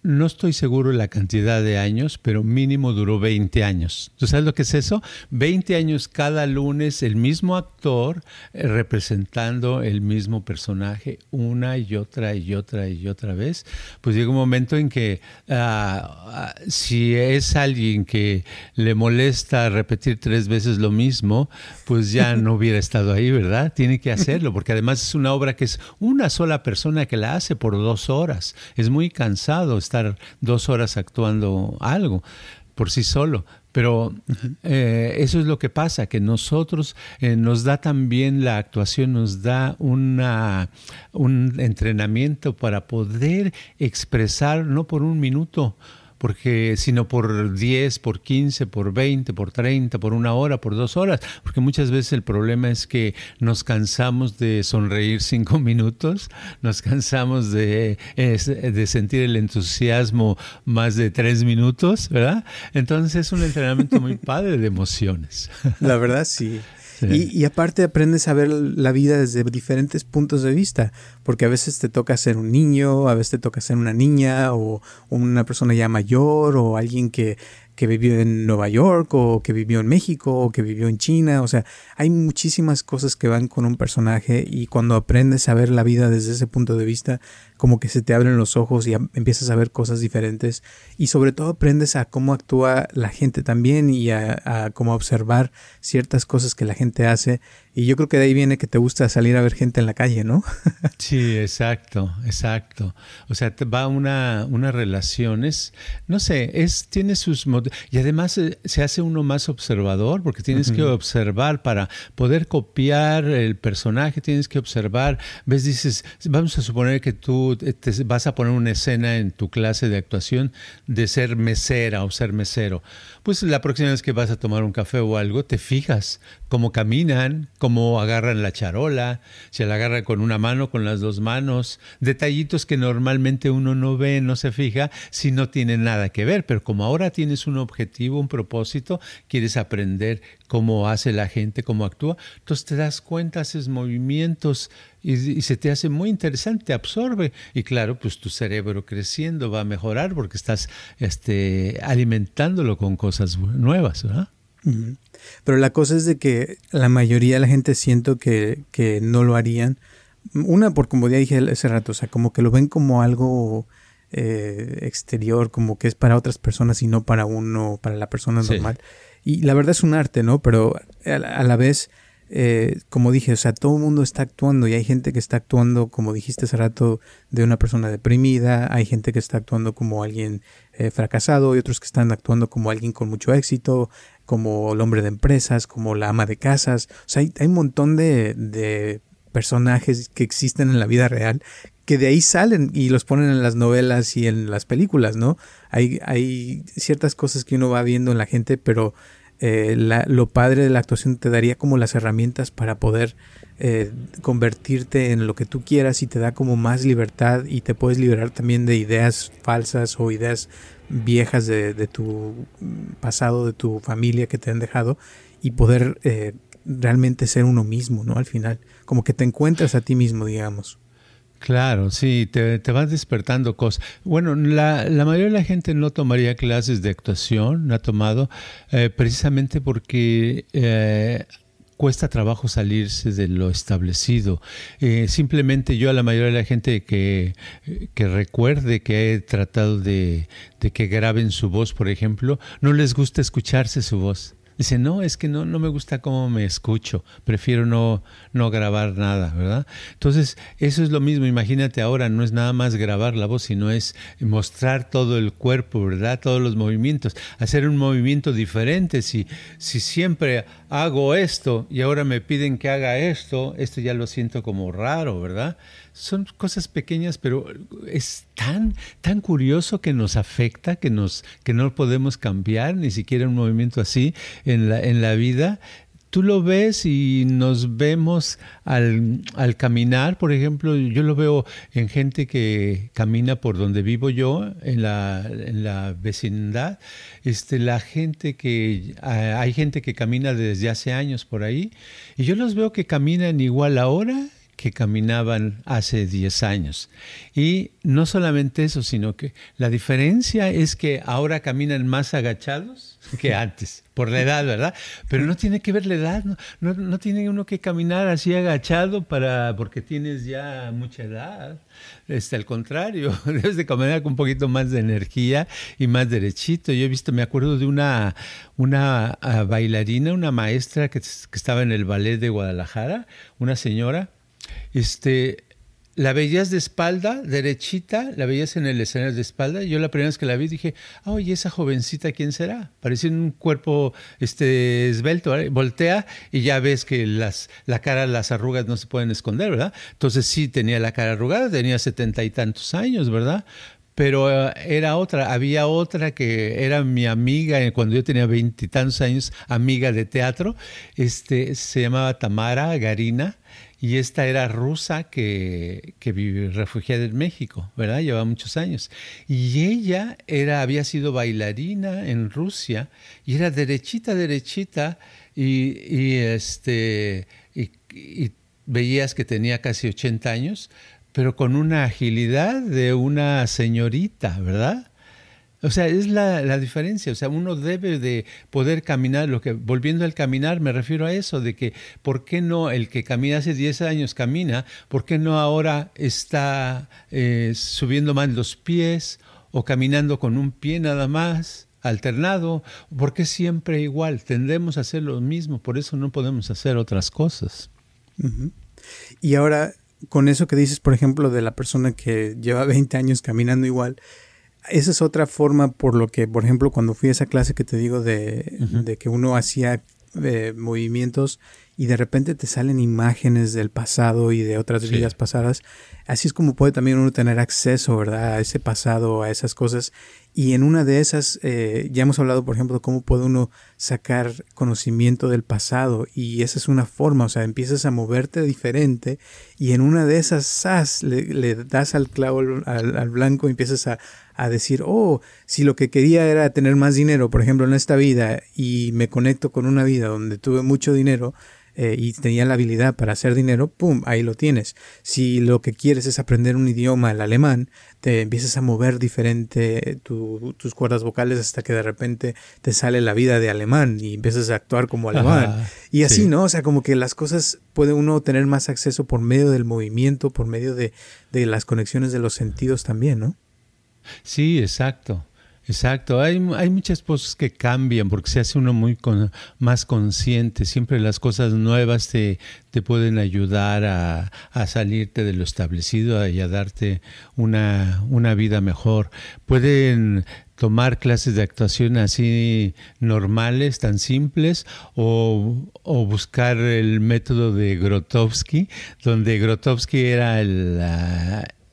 no estoy seguro de la cantidad de años, pero mínimo duró 20 años. ¿Tú sabes lo que es eso? 20 años cada lunes, el mismo actor eh, representando el mismo personaje una y otra y otra y otra vez. Pues llega un momento en que ah, ah, si es alguien que le molesta repetir tres veces lo mismo, pues ya no hubiera estado ahí, ¿verdad? Tiene que hacerlo, porque además es una obra que es una sola persona que la hace por dos horas. Es muy cansado dos horas actuando algo por sí solo. Pero eh, eso es lo que pasa, que nosotros eh, nos da también la actuación, nos da una, un entrenamiento para poder expresar, no por un minuto, porque sino por 10, por 15, por 20, por 30, por una hora, por dos horas, porque muchas veces el problema es que nos cansamos de sonreír cinco minutos, nos cansamos de, de sentir el entusiasmo más de tres minutos, ¿verdad? Entonces es un entrenamiento muy padre de emociones. La verdad sí. Y, aparte aprendes a ver la vida desde diferentes puntos de vista, porque a veces te toca ser un niño, a veces te toca ser una niña o una persona ya mayor o alguien que que vivió en Nueva York o que vivió en México o que vivió en China. O sea, hay muchísimas cosas que van con un personaje y cuando aprendes a ver la vida desde ese punto de vista, como que se te abren los ojos y empiezas a ver cosas diferentes. Y sobre todo aprendes a cómo actúa la gente también y a, a cómo observar ciertas cosas que la gente hace y yo creo que de ahí viene que te gusta salir a ver gente en la calle, ¿no? sí, exacto, exacto. O sea, te va una, una relaciones, no sé, es, tiene sus y además eh, se hace uno más observador porque tienes que observar para poder copiar el personaje, tienes que observar, ves, dices, vamos a suponer que tú tú te vas a poner una escena en tu clase de actuación de ser mesera o ser mesero, pues la próxima vez que vas a tomar un café o algo, te fijas cómo caminan, cómo agarran la charola, si la agarran con una mano, con las dos manos, detallitos que normalmente uno no ve, no se fija, si no tiene nada que ver, pero como ahora tienes un objetivo, un propósito, quieres aprender cómo hace la gente, cómo actúa, entonces te das cuenta, haces movimientos y, se te hace muy interesante, te absorbe y claro, pues tu cerebro creciendo va a mejorar porque estás este, alimentándolo con cosas nuevas, ¿verdad? Pero la cosa es de que la mayoría de la gente siento que, que no lo harían. Una, por como ya dije hace rato, o sea, como que lo ven como algo eh, exterior, como que es para otras personas y no para uno, para la persona normal. Y la verdad es un arte, ¿no? Pero a la, vez, eh, como dije, o sea, todo el mundo está actuando y hay gente que está actuando, como dijiste hace rato, de una persona deprimida, hay gente que está actuando como alguien eh, fracasado y otros que están actuando como alguien con mucho éxito, como el hombre de empresas, como la ama de casas. O sea, hay, un montón de, de personajes que existen en la vida real que de ahí salen y los ponen en las novelas y en las películas, ¿no? Hay, hay ciertas cosas que uno va viendo en la gente, pero eh, lo padre de la actuación te daría como las herramientas para poder eh, convertirte en lo que tú quieras y te da como más libertad y te puedes liberar también de ideas falsas o ideas viejas de, tu pasado, de tu familia que te han dejado y poder eh, realmente ser uno mismo, ¿no? Al final, como que te encuentras a ti mismo, digamos. Claro, sí, te, te vas despertando cosas. Bueno, la, la, mayoría de la gente no tomaría clases de actuación, no ha tomado, eh, precisamente porque eh, cuesta trabajo salirse de lo establecido. Eh, simplemente yo a la mayoría de la gente que, recuerde que he tratado de que graben su voz, por ejemplo, no les gusta escucharse su voz. Dice, no, es que no, no me gusta cómo me escucho, prefiero no, no grabar nada, ¿verdad? Entonces, eso es lo mismo, imagínate ahora, no es nada más grabar la voz, sino es mostrar todo el cuerpo, ¿verdad? Todos los movimientos, hacer un movimiento diferente. Si, si siempre hago esto y ahora me piden que haga esto, esto ya lo siento como raro, ¿verdad? Son cosas pequeñas, pero es tan, tan curioso que nos afecta, que, nos, que no podemos cambiar, ni siquiera un movimiento así en la, en la vida. Tú lo ves y nos vemos al, al, caminar, por ejemplo, yo lo veo en gente que camina por donde vivo yo, en la, en la vecindad, este, la gente que, hay gente que camina desde hace años por ahí, y yo los veo que caminan igual ahora que caminaban hace 10 años. Y no solamente eso, sino que la diferencia es que ahora caminan más agachados que antes, por la edad, ¿verdad? Pero no tiene que ver la edad, no, no, tiene uno que caminar así agachado para, porque tienes ya mucha edad. Este, al contrario, debes de caminar con un poquito más de energía y más derechito. Yo he visto, me acuerdo de una, una ah, bailarina, una maestra que, que estaba en el ballet de Guadalajara, una señora, este, la veías de espalda, derechita, la veías en el escenario de espalda. Yo la primera vez que la vi dije, oye, esa jovencita, ¿quién será? Parecía un cuerpo este, esbelto. Voltea y ya ves que las, la cara, las arrugas no se pueden esconder, ¿verdad? Entonces sí tenía la cara arrugada, tenía setenta y tantos años, ¿verdad? Pero eh, era otra, había otra que era mi amiga eh, cuando yo tenía veintitantos años, amiga de teatro, este, se llamaba Tamara Garina y esta era rusa que, que vive refugiada en México, ¿verdad? Lleva muchos años. Y ella era, había sido bailarina en Rusia y era derechita, derechita y, este, y veías que tenía casi 80 años, pero con una agilidad de una señorita, ¿verdad? O sea, es la, diferencia. O sea, uno debe de poder caminar. Lo que, volviendo al caminar, me refiero a eso, de que ¿por qué no el que camina hace 10 años camina? ¿Por qué no ahora está eh, subiendo más los pies o caminando con un pie nada más? alternado, ¿por qué siempre igual? Tendemos a hacer lo mismo, por eso no podemos hacer otras cosas. Y ahora, con eso que dices, por ejemplo, de la persona que lleva 20 años caminando igual, esa es otra forma por lo que, por ejemplo, cuando fui a esa clase que te digo de, que uno hacía eh, movimientos y de repente te salen imágenes del pasado y de otras vidas pasadas. Así es como puede también uno tener acceso, ¿verdad? A ese pasado, a esas cosas. Y en una de esas, eh, ya hemos hablado, por ejemplo, de cómo puede uno sacar conocimiento del pasado. Y esa es una forma, o sea, empiezas a moverte diferente y en una de esas, ¡zas! Le, das al clavo al, blanco y empiezas a, a decir, oh, si lo que quería era tener más dinero, por ejemplo, en esta vida, y me conecto con una vida donde tuve mucho dinero, eh, y tenía la habilidad para hacer dinero, ¡pum! Ahí lo tienes. Si lo que quieres es aprender un idioma, el alemán, te empiezas a mover diferente tus cuerdas vocales hasta que de repente te sale la vida de alemán y empiezas a actuar como alemán. y así, ¿no? O sea, como que las cosas puede uno tener más acceso por medio del movimiento, por medio de, de las conexiones de los sentidos también, ¿no? Sí, exacto. Exacto, hay, hay muchas cosas que cambian porque se hace uno muy más consciente. Siempre las cosas nuevas te, te pueden ayudar a, a, salirte de lo establecido y a darte una, una vida mejor. Pueden tomar clases de actuación así normales, tan simples, o, o buscar el método de Grotowski, donde Grotowski era el,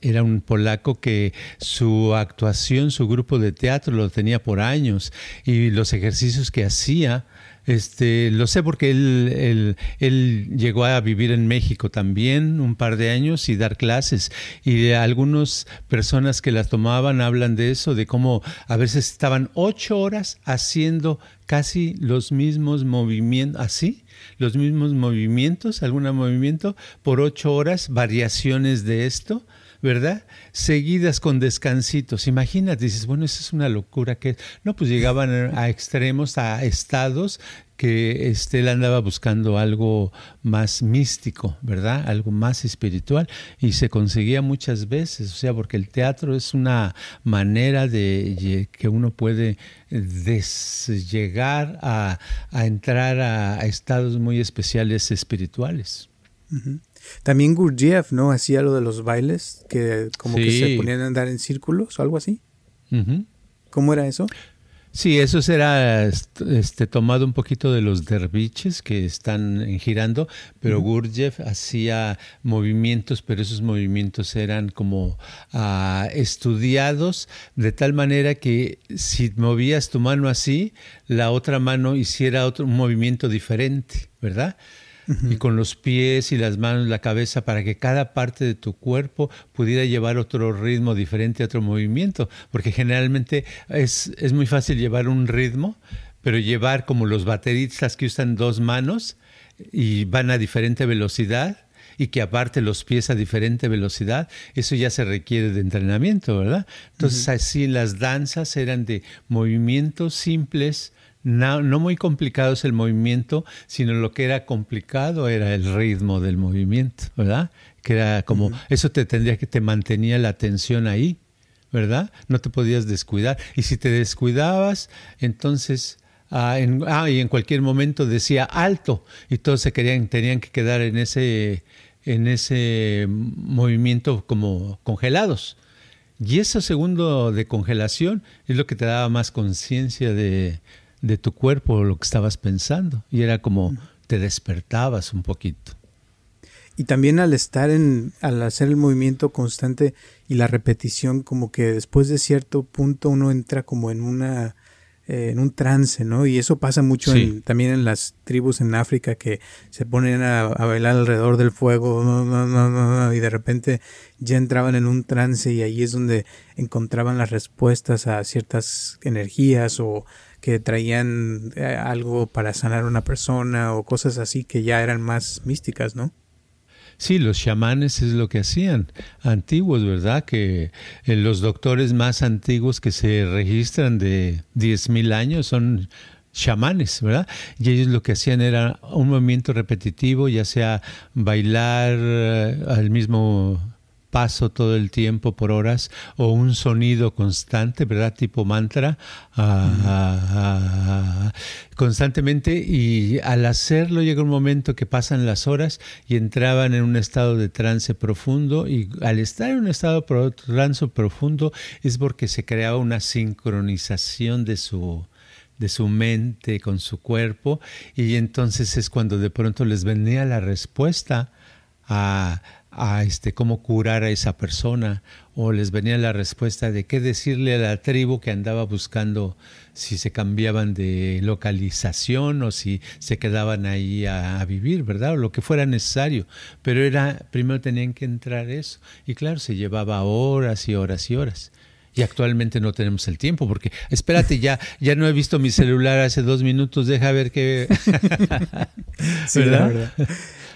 era un polaco que su actuación, su grupo de teatro lo tenía por años y los ejercicios que hacía, este, lo sé porque él, él, llegó a vivir en México también un par de años y dar clases. Y algunas personas que las tomaban hablan de eso, de cómo a veces estaban ocho horas haciendo casi los mismos movimientos, así, los mismos movimientos, algún movimiento, por ocho horas, variaciones de esto ¿verdad? Seguidas con descansitos. Imagínate, dices, bueno, eso es una locura que no, pues llegaban a extremos, a estados que este, él andaba buscando algo más místico, ¿verdad? Algo más espiritual y se conseguía muchas veces, o sea, porque el teatro es una manera de que uno puede llegar a, entrar a, estados muy especiales espirituales. También Gurdjieff, ¿no? Hacía lo de los bailes, que como que se ponían a andar en círculos o algo así. ¿Cómo era eso? Sí, eso será este, tomado un poquito de los derviches que están girando, pero Gurdjieff hacía movimientos, pero esos movimientos eran como ah, estudiados de tal manera que si movías tu mano así, la otra mano hiciera otro movimiento diferente, ¿verdad? Y con los pies y las manos, la cabeza, para que cada parte de tu cuerpo pudiera llevar otro ritmo diferente, otro movimiento, porque generalmente es, es muy fácil llevar un ritmo, pero llevar como los bateristas que usan dos manos y van a diferente velocidad, y que aparte los pies a diferente velocidad, eso ya se requiere de entrenamiento, ¿verdad? Entonces así las danzas eran de movimientos simples, no, no, muy complicado es el movimiento, sino lo que era complicado era el ritmo del movimiento, ¿verdad? Que era como, eso te tendría que te mantenía la atención ahí, ¿verdad? No te podías descuidar. Y si te descuidabas, entonces, ah, en, ah, y en cualquier momento decía alto, y todos se querían, tenían que quedar en ese, en ese movimiento como congelados. Y ese segundo de congelación es lo que te daba más conciencia de, de tu cuerpo lo que estabas pensando y era como te despertabas un poquito. Y también al estar en, al hacer el movimiento constante y la repetición, como que después de cierto punto uno entra como en una, eh, en un trance, ¿no? Y eso pasa mucho también en las tribus en África que se ponen a, bailar alrededor del fuego y de repente ya entraban en un trance y ahí es donde encontraban las respuestas a ciertas energías o que traían eh, algo para sanar a una persona o cosas así que ya eran más místicas, ¿no? Sí, los chamanes es lo que hacían, antiguos, ¿verdad? Que eh, los doctores más antiguos que se registran de 10.000 años son chamanes, ¿verdad? Y ellos lo que hacían era un movimiento repetitivo, ya sea bailar eh, al mismo paso todo el tiempo por horas o un sonido constante, ¿verdad? Tipo mantra, ah, ah, ah, constantemente. Y al hacerlo llega un momento que pasan las horas y entraban en un estado de trance profundo. Y al estar en un estado de trance profundo es porque se creaba una sincronización de su de su mente con su cuerpo. Y entonces es cuando de pronto les venía la respuesta a, a este, cómo curar a esa persona o les venía la respuesta de qué decirle a la tribu que andaba buscando si se cambiaban de localización o si se quedaban ahí a, vivir, ¿verdad? O lo que fuera necesario. Pero era, primero tenían que entrar eso. Y claro, se llevaba horas y horas y horas. Y actualmente no tenemos el tiempo porque, espérate, ya, ya no he visto mi celular hace dos minutos, deja ver qué... sí, la verdad.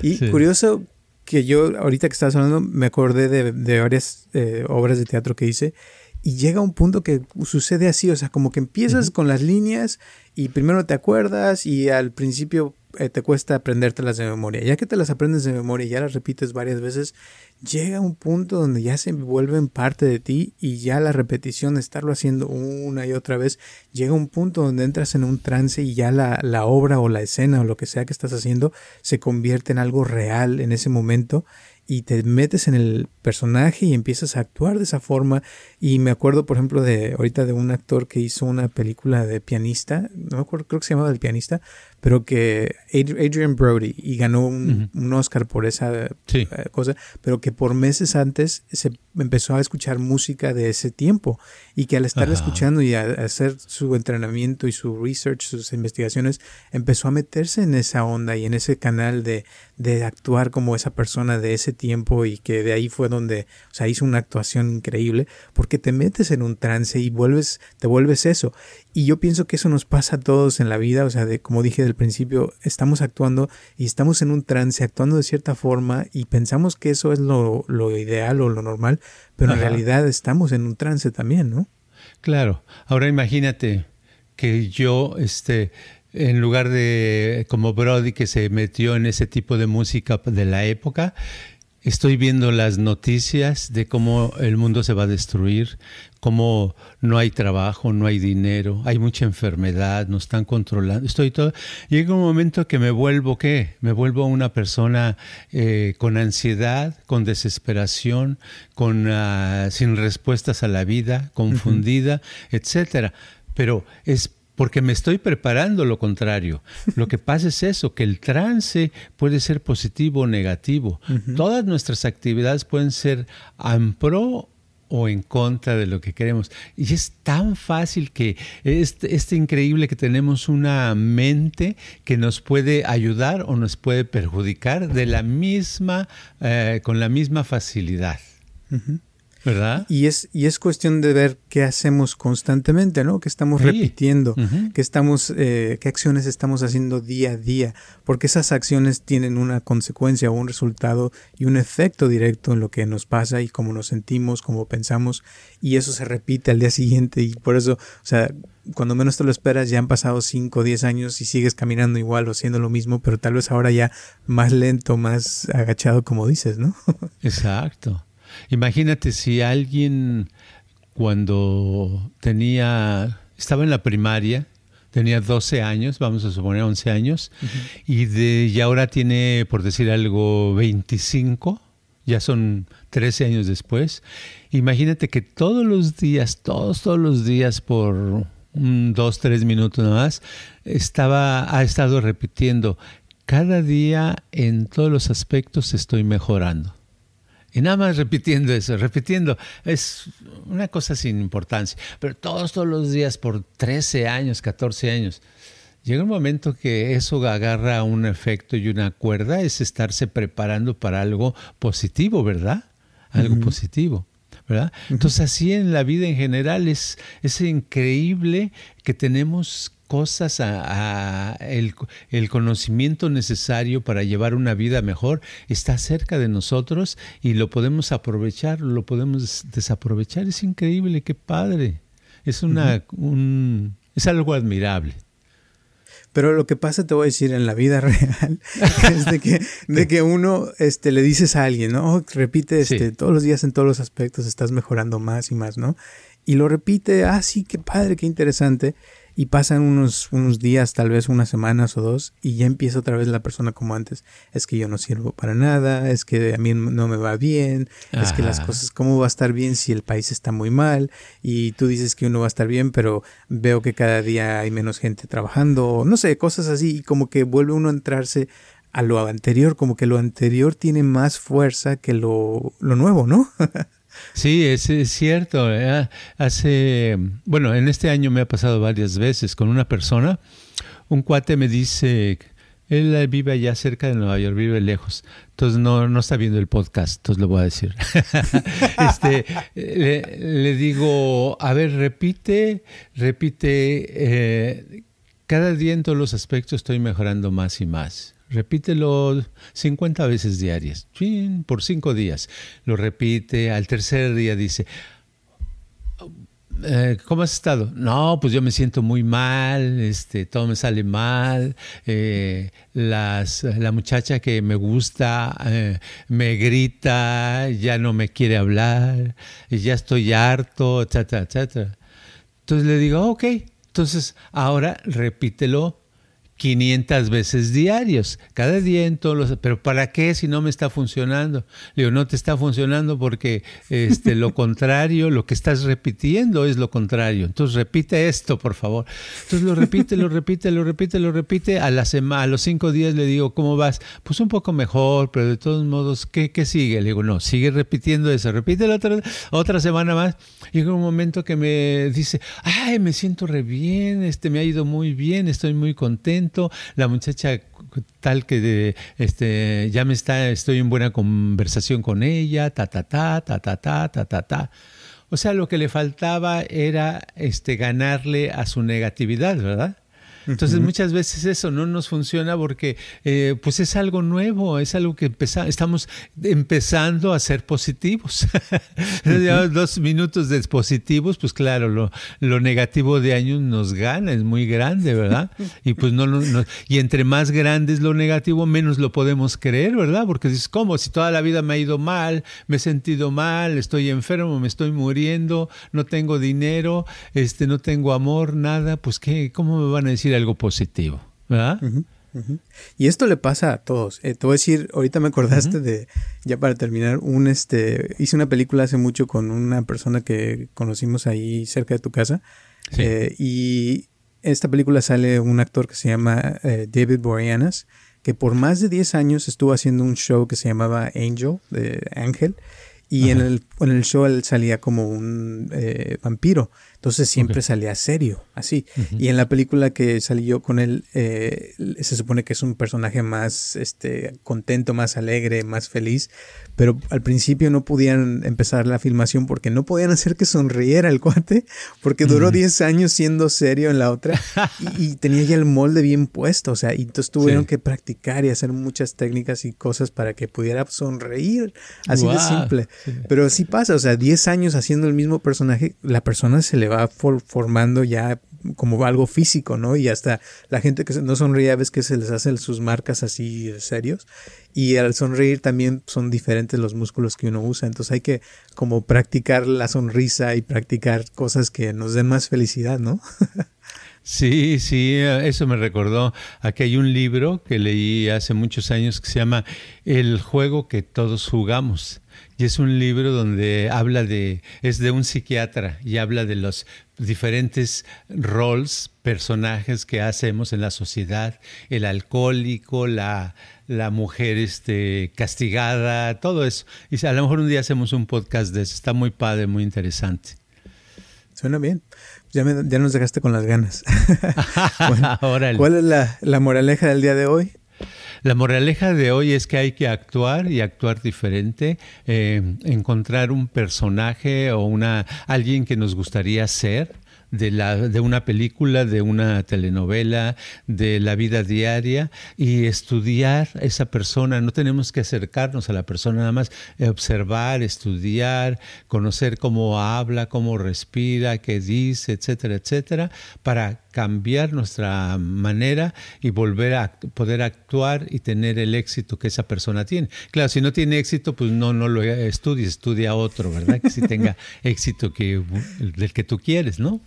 Y curioso que yo, ahorita que estabas hablando, me acordé de, varias eh, obras de teatro que hice y llega un punto que sucede así, o sea, como que empiezas con las líneas y primero te acuerdas y al principio eh, te cuesta aprendértelas de memoria. Ya que te las aprendes de memoria y ya las repites varias veces, llega un punto donde ya se vuelven parte de ti y ya la repetición estarlo haciendo una y otra vez, llega un punto donde entras en un trance y ya la, la obra o la escena o lo que sea que estás haciendo se convierte en algo real en ese momento y te metes en el personaje y empiezas a actuar de esa forma. Y me acuerdo, por ejemplo, de ahorita de un actor que hizo una película de pianista, no me acuerdo, creo que se llamaba El pianista, pero que Adrian Brody y ganó un, Oscar por esa eh, cosa, pero que por meses antes se empezó a escuchar música de ese tiempo y que al estar escuchando y a, hacer su entrenamiento y su research, sus investigaciones, empezó a meterse en esa onda y en ese canal de, de actuar como esa persona de ese tiempo y que de ahí fue donde, o sea, hizo una actuación increíble porque te metes en un trance y vuelves, te vuelves eso. Y yo pienso que eso nos pasa a todos en la vida, o sea, de como dije del principio, estamos actuando y estamos en un trance, actuando de cierta forma y pensamos que eso es lo, ideal o lo normal, pero en realidad estamos en un trance también, ¿no? Claro. Ahora imagínate que yo, este, en lugar de como Brody que se metió en ese tipo de música de la época, Estoy viendo las noticias de cómo el mundo se va a destruir, cómo no hay trabajo, no hay dinero, hay mucha enfermedad, nos están controlando. Estoy todo. Llega un momento que me vuelvo qué? Me vuelvo una persona eh, con ansiedad, con desesperación, con ah, sin respuestas a la vida, confundida, etcétera. Pero es porque me estoy preparando lo contrario. Lo que pasa es eso, que el trance puede ser positivo o negativo. Todas nuestras actividades pueden ser en pro o en contra de lo que queremos. Y es tan fácil que es, es increíble que tenemos una mente que nos puede ayudar o nos puede perjudicar de la misma, eh, con la misma facilidad. ¿Verdad? Y es, y es cuestión de ver qué hacemos constantemente, ¿no? Que estamos repitiendo, qué estamos, eh, qué acciones estamos haciendo día a día, porque esas acciones tienen una consecuencia o un resultado y un efecto directo en lo que nos pasa y cómo nos sentimos, cómo pensamos, y eso se repite al día siguiente, y por eso, o sea, cuando menos te lo esperas, ya han pasado 5 o 10 años y sigues caminando igual o haciendo lo mismo, pero tal vez ahora ya más lento, más agachado, como dices, ¿no? Exacto. Imagínate si alguien cuando tenía, estaba en la primaria, tenía 12 años, vamos a suponer 11 años, y, de, y ahora tiene, por decir algo, 25, ya son 13 años después. Imagínate que todos los días, todos, todos los días, por dos, tres minutos nada más, estaba, ha estado repitiendo, cada día en todos los aspectos estoy mejorando. Y nada más repitiendo eso, repitiendo. Es una cosa sin importancia. Pero todos, todos los días, por 13 años, 14 años, llega un momento que eso agarra un efecto y una cuerda, es estarse preparando para algo positivo, ¿verdad? Algo positivo. ¿Verdad? Entonces así en la vida en general es, es increíble que tenemos cosas, a, el, conocimiento necesario para llevar una vida mejor está cerca de nosotros y lo podemos aprovechar, lo podemos desaprovechar. Es increíble, qué padre. Es, una, un, es algo admirable. Pero lo que pasa, te voy a decir, en la vida real, es de que, de que uno este, le dices a alguien, ¿no? Oh, repite este, todos los días en todos los aspectos, estás mejorando más y más, ¿no? Y lo repite, ah, sí, qué padre, qué interesante. Y pasan unos, unos días, tal vez unas semanas o dos, y ya empieza otra vez la persona como antes. Es que yo no sirvo para nada, es que a mí no me va bien, es que las cosas, ¿cómo va a estar bien si el país está muy mal? Y tú dices que uno va a estar bien, pero veo que cada día hay menos gente trabajando, no sé, cosas así, y como que vuelve uno a entrarse a lo anterior, como que lo anterior tiene más fuerza que lo, lo nuevo, ¿no? Sí, es, cierto. ¿eh? Hace, bueno, en este año me ha pasado varias veces con una persona. Un cuate me dice, él vive allá cerca de Nueva York, vive lejos. Entonces no, no está viendo el podcast, entonces lo voy a decir. este, le, digo, a ver, repite, repite. Eh, cada día en todos los aspectos estoy mejorando más y más. Repítelo 50 veces diarias, por cinco días. Lo repite, al tercer día dice, eh, ¿cómo has estado? No, pues yo me siento muy mal, este, todo me sale mal, eh, las, la muchacha que me gusta eh, me grita, ya no me quiere hablar, ya estoy harto, etcétera, etcétera. Entonces le digo, ok, entonces ahora repítelo 500 veces diarios, cada día en todos los... Pero ¿para qué si no me está funcionando? Le digo, no te está funcionando porque este, lo contrario, lo que estás repitiendo es lo contrario. Entonces repite esto, por favor. Entonces lo repite, lo repite, lo repite, lo repite. A, la semana, a los cinco días le digo, ¿cómo vas? Pues un poco mejor, pero de todos modos, ¿qué, qué sigue? Le digo, no, sigue repitiendo eso, repite la otra, otra semana más. Llega un momento que me dice, ay, me siento bien, este, me ha ido muy bien, estoy muy contento la muchacha tal que este, ya me está, estoy en buena conversación con ella, ta, ta, ta, ta, ta, ta, ta, ta, ta. O sea, lo que le faltaba era este, ganarle a su negatividad, ¿verdad? Entonces muchas veces eso no nos funciona porque eh, pues es algo nuevo, es algo que estamos empezando a ser positivos. Dos minutos de positivos, pues claro, lo, lo, negativo de años nos gana, es muy grande, ¿verdad? Y pues no, no, y entre más grande es lo negativo, menos lo podemos creer, ¿verdad? Porque dices, ¿cómo? Si toda la vida me ha ido mal, me he sentido mal, estoy enfermo, me estoy muriendo, no tengo dinero, este, no tengo amor, nada, pues qué, ¿cómo me van a decir algo positivo, ¿verdad? Y esto le pasa a todos. Eh, te voy a decir, ahorita me acordaste de, ya para terminar, un este, hice una película hace mucho con una persona que conocimos ahí cerca de tu casa. Eh, y esta película sale un actor que se llama eh, David Boreanaz, que por más de 10 años estuvo haciendo un show que se llamaba Angel, de Ángel. Y en el, en el, show él salía como un vampiro. Entonces siempre salía serio, así. Y en la película que salí yo con él, eh, se supone que es un personaje más este, contento, más alegre, más feliz. Pero al principio no podían empezar la filmación porque no podían hacer que sonriera el cuate, porque duró 10 años siendo serio en la otra y, tenía ya el molde bien puesto. O sea, y entonces tuvieron que practicar y hacer muchas técnicas y cosas para que pudiera sonreír. Así de simple. Pero sí pasa, o sea, 10 años haciendo el mismo personaje, la persona se le va formando ya como algo físico, ¿no? Y hasta la gente que no sonríe a veces que se les hacen sus marcas así serios. Y al sonreír también son diferentes los músculos que uno usa. Entonces hay que como practicar la sonrisa y practicar cosas que nos den más felicidad, ¿no? Sí, sí, eso me recordó. Aquí hay un libro que leí hace muchos años que se llama El juego que todos jugamos. Y es un libro donde habla de, es de un psiquiatra y habla de los diferentes roles, personajes que hacemos en la sociedad, el alcohólico, la, la mujer este, castigada, todo eso. Y a lo mejor un día hacemos un podcast de eso, está muy padre, muy interesante. Suena bien. Ya, ya nos dejaste con las ganas. ¿Cuál es la, la moraleja del día de hoy? La moraleja de hoy es que hay que actuar y actuar diferente, eh, encontrar un personaje o una alguien que nos gustaría ser de, la, de una película, de una telenovela, de la vida diaria y estudiar esa persona. No tenemos que acercarnos a la persona, nada más observar, estudiar, conocer cómo habla, cómo respira, qué dice, etcétera, etcétera, para cambiar nuestra manera y volver a poder actuar y tener el éxito que esa persona tiene. Claro, si no tiene éxito, pues no, no lo estudies, estudia otro, ¿verdad? Que si tenga éxito que, del que tú quieres, ¿no?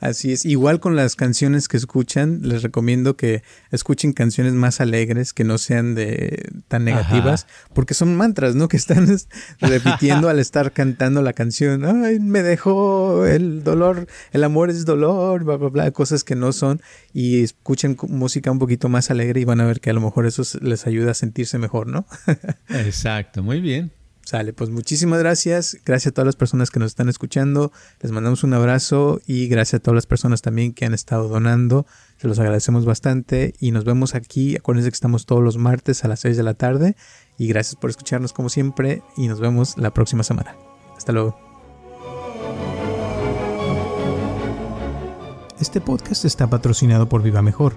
Así es. Igual con las canciones que escuchan, les recomiendo que escuchen canciones más alegres, que no sean de tan negativas, porque son mantras, ¿no? Que están repitiendo al estar cantando la canción. Ay, me dejó el dolor, el amor es dolor, bla, bla, bla, cosas que no son. Y escuchen música un poquito más alegre y van a ver que a lo mejor eso les ayuda a sentirse mejor, ¿no? Exacto, muy bien. Sale, pues muchísimas gracias. Gracias a todas las personas que nos están escuchando. Les mandamos un abrazo y gracias a todas las personas también que han estado donando. Se los agradecemos bastante y nos vemos aquí. Acuérdense que estamos todos los martes a las 6 de la tarde. Y gracias por escucharnos como siempre y nos vemos la próxima semana. Hasta luego. Este podcast está patrocinado por Viva Mejor